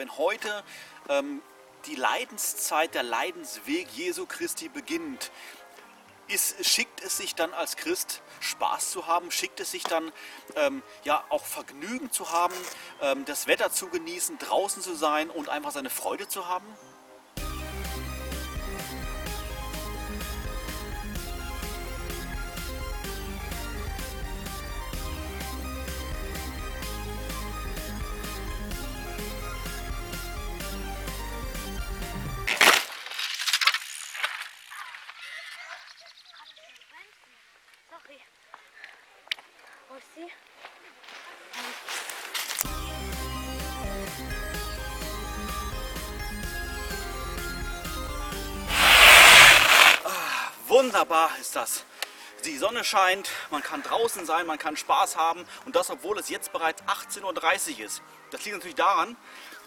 Wenn heute ähm, die Leidenszeit, der Leidensweg Jesu Christi beginnt, ist, schickt es sich dann als Christ Spaß zu haben, schickt es sich dann ähm, ja auch Vergnügen zu haben, ähm, das Wetter zu genießen, draußen zu sein und einfach seine Freude zu haben? Wunderbar ist das. Die Sonne scheint, man kann draußen sein, man kann Spaß haben und das, obwohl es jetzt bereits 18.30 Uhr ist. Das liegt natürlich daran,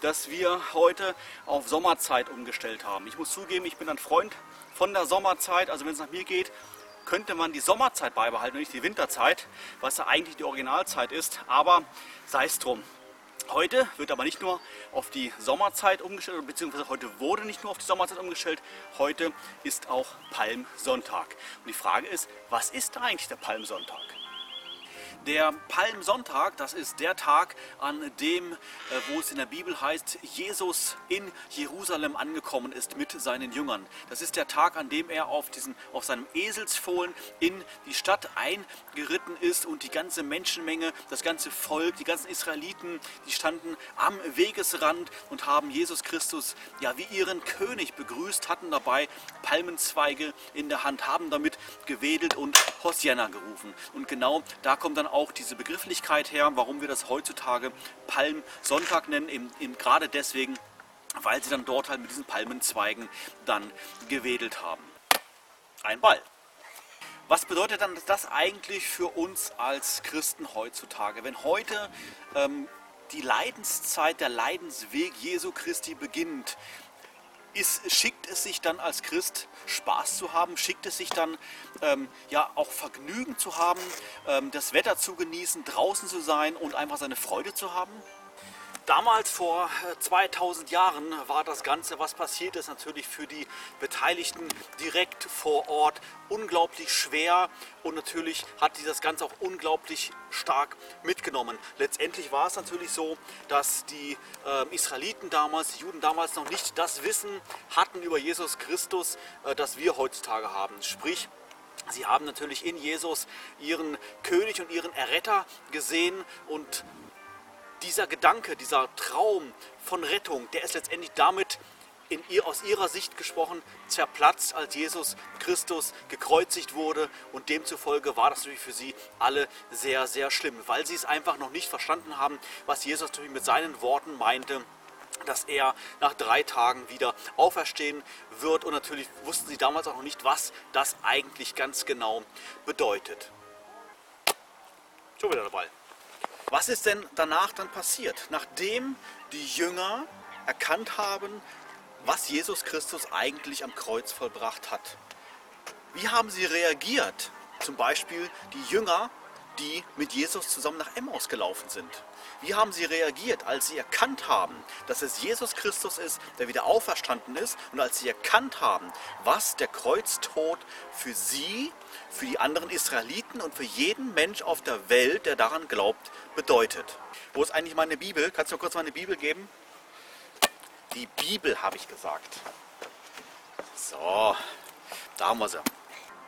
dass wir heute auf Sommerzeit umgestellt haben. Ich muss zugeben, ich bin ein Freund von der Sommerzeit. Also wenn es nach mir geht, könnte man die Sommerzeit beibehalten und nicht die Winterzeit, was ja eigentlich die Originalzeit ist. Aber sei es drum. Heute wird aber nicht nur auf die Sommerzeit umgestellt, beziehungsweise heute wurde nicht nur auf die Sommerzeit umgestellt, heute ist auch Palmsonntag. Und die Frage ist, was ist eigentlich der Palmsonntag? Der Palmsonntag, das ist der Tag, an dem, äh, wo es in der Bibel heißt, Jesus in Jerusalem angekommen ist mit seinen Jüngern. Das ist der Tag, an dem er auf, diesem, auf seinem Eselsfohlen in die Stadt eingeritten ist und die ganze Menschenmenge, das ganze Volk, die ganzen Israeliten, die standen am Wegesrand und haben Jesus Christus ja wie ihren König begrüßt, hatten dabei Palmenzweige in der Hand, haben damit gewedelt und Hosianna gerufen. Und genau da kommt dann auch diese Begrifflichkeit her, warum wir das heutzutage Palmsonntag nennen, eben, eben gerade deswegen, weil sie dann dort halt mit diesen Palmenzweigen dann gewedelt haben. Ein Ball. Was bedeutet dann das eigentlich für uns als Christen heutzutage? Wenn heute ähm, die Leidenszeit, der Leidensweg Jesu Christi beginnt, ist, schickt es sich dann als Christ Spaß zu haben, schickt es sich dann ähm, ja auch Vergnügen zu haben, ähm, das Wetter zu genießen, draußen zu sein und einfach seine Freude zu haben? Damals vor 2000 äh, Jahren war das Ganze, was passiert ist, natürlich für die Beteiligten direkt vor Ort unglaublich schwer und natürlich hat die das Ganze auch unglaublich stark mitgenommen. Letztendlich war es natürlich so, dass die äh, Israeliten damals, die Juden damals noch nicht das Wissen hatten über Jesus Christus, äh, das wir heutzutage haben. Sprich, Sie haben natürlich in Jesus ihren König und ihren Erretter gesehen und dieser Gedanke, dieser Traum von Rettung, der ist letztendlich damit in ihr, aus ihrer Sicht gesprochen zerplatzt, als Jesus Christus gekreuzigt wurde. Und demzufolge war das natürlich für sie alle sehr, sehr schlimm, weil sie es einfach noch nicht verstanden haben, was Jesus natürlich mit seinen Worten meinte dass er nach drei Tagen wieder auferstehen wird. Und natürlich wussten sie damals auch noch nicht, was das eigentlich ganz genau bedeutet. Schon wieder der Ball. Was ist denn danach dann passiert? Nachdem die Jünger erkannt haben, was Jesus Christus eigentlich am Kreuz vollbracht hat. Wie haben sie reagiert? Zum Beispiel die Jünger, die mit Jesus zusammen nach Emmaus gelaufen sind. Wie haben sie reagiert, als sie erkannt haben, dass es Jesus Christus ist, der wieder auferstanden ist und als sie erkannt haben, was der Kreuztod für sie, für die anderen Israeliten und für jeden Mensch auf der Welt, der daran glaubt, bedeutet? Wo ist eigentlich meine Bibel? Kannst du mir kurz meine Bibel geben? Die Bibel habe ich gesagt. So, da haben wir sie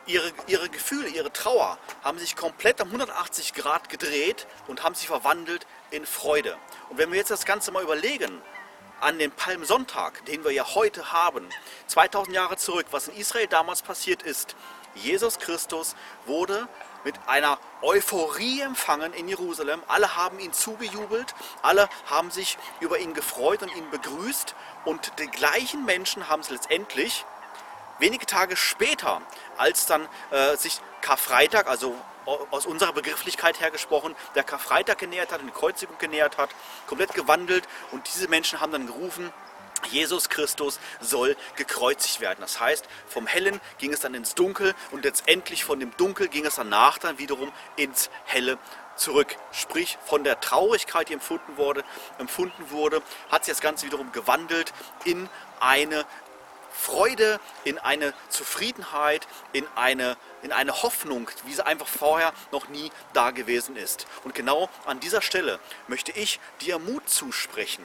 ihre, ihre Gefühle, ihre Trauer haben sich komplett um 180 Grad gedreht und haben sich verwandelt in Freude. Und wenn wir jetzt das Ganze mal überlegen, an den Palmsonntag, den wir ja heute haben, 2000 Jahre zurück, was in Israel damals passiert ist, Jesus Christus wurde mit einer Euphorie empfangen in Jerusalem. Alle haben ihn zugejubelt, alle haben sich über ihn gefreut und ihn begrüßt und die gleichen Menschen haben es letztendlich wenige Tage später, als dann äh, sich Karfreitag, also aus unserer Begrifflichkeit her gesprochen, der Karfreitag genähert hat die Kreuzigung genähert hat, komplett gewandelt und diese Menschen haben dann gerufen, Jesus Christus soll gekreuzigt werden. Das heißt, vom Hellen ging es dann ins Dunkel und letztendlich von dem Dunkel ging es danach dann wiederum ins Helle zurück. Sprich, von der Traurigkeit, die empfunden wurde, empfunden wurde hat sich das Ganze wiederum gewandelt in eine Freude, in eine Zufriedenheit, in eine, in eine Hoffnung, wie sie einfach vorher noch nie da gewesen ist. Und genau an dieser Stelle möchte ich dir Mut zusprechen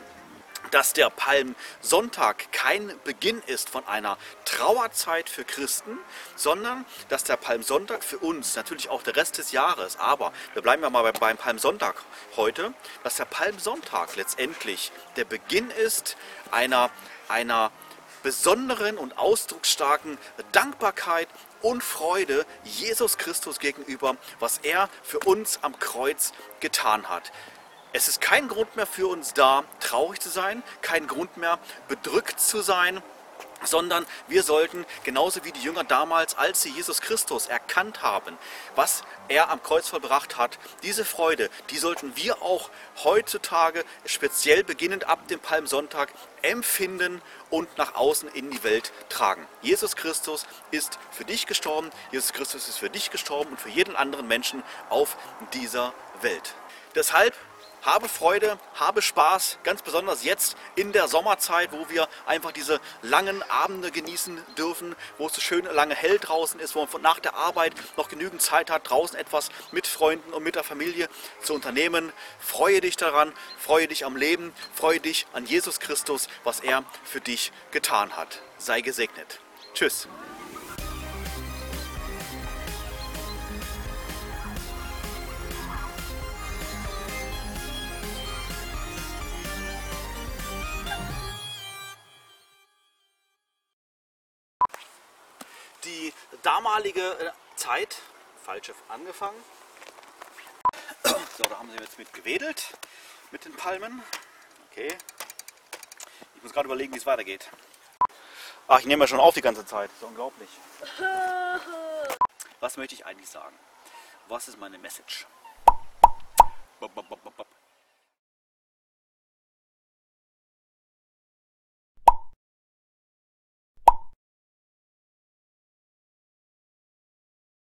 dass der Palmsonntag kein Beginn ist von einer Trauerzeit für Christen, sondern dass der Palmsonntag für uns, natürlich auch der Rest des Jahres, aber wir bleiben ja mal beim Palmsonntag heute, dass der Palmsonntag letztendlich der Beginn ist einer, einer besonderen und ausdrucksstarken Dankbarkeit und Freude Jesus Christus gegenüber, was er für uns am Kreuz getan hat. Es ist kein Grund mehr für uns da, traurig zu sein, kein Grund mehr, bedrückt zu sein, sondern wir sollten, genauso wie die Jünger damals, als sie Jesus Christus erkannt haben, was er am Kreuz vollbracht hat, diese Freude, die sollten wir auch heutzutage, speziell beginnend ab dem Palmsonntag, empfinden und nach außen in die Welt tragen. Jesus Christus ist für dich gestorben, Jesus Christus ist für dich gestorben und für jeden anderen Menschen auf dieser Welt. Deshalb habe Freude, habe Spaß, ganz besonders jetzt in der Sommerzeit, wo wir einfach diese langen Abende genießen dürfen, wo es so schön lange hell draußen ist, wo man nach der Arbeit noch genügend Zeit hat, draußen etwas mit Freunden und mit der Familie zu unternehmen. Freue dich daran, freue dich am Leben, freue dich an Jesus Christus, was er für dich getan hat. Sei gesegnet. Tschüss. Damalige äh, Zeit, falsch angefangen. So, da haben sie jetzt mit gewedelt, mit den Palmen. Okay. Ich muss gerade überlegen, wie es weitergeht. Ach, ich nehme ja schon auf die ganze Zeit. Das ist unglaublich. Was möchte ich eigentlich sagen? Was ist meine Message? Bop, bop, bop,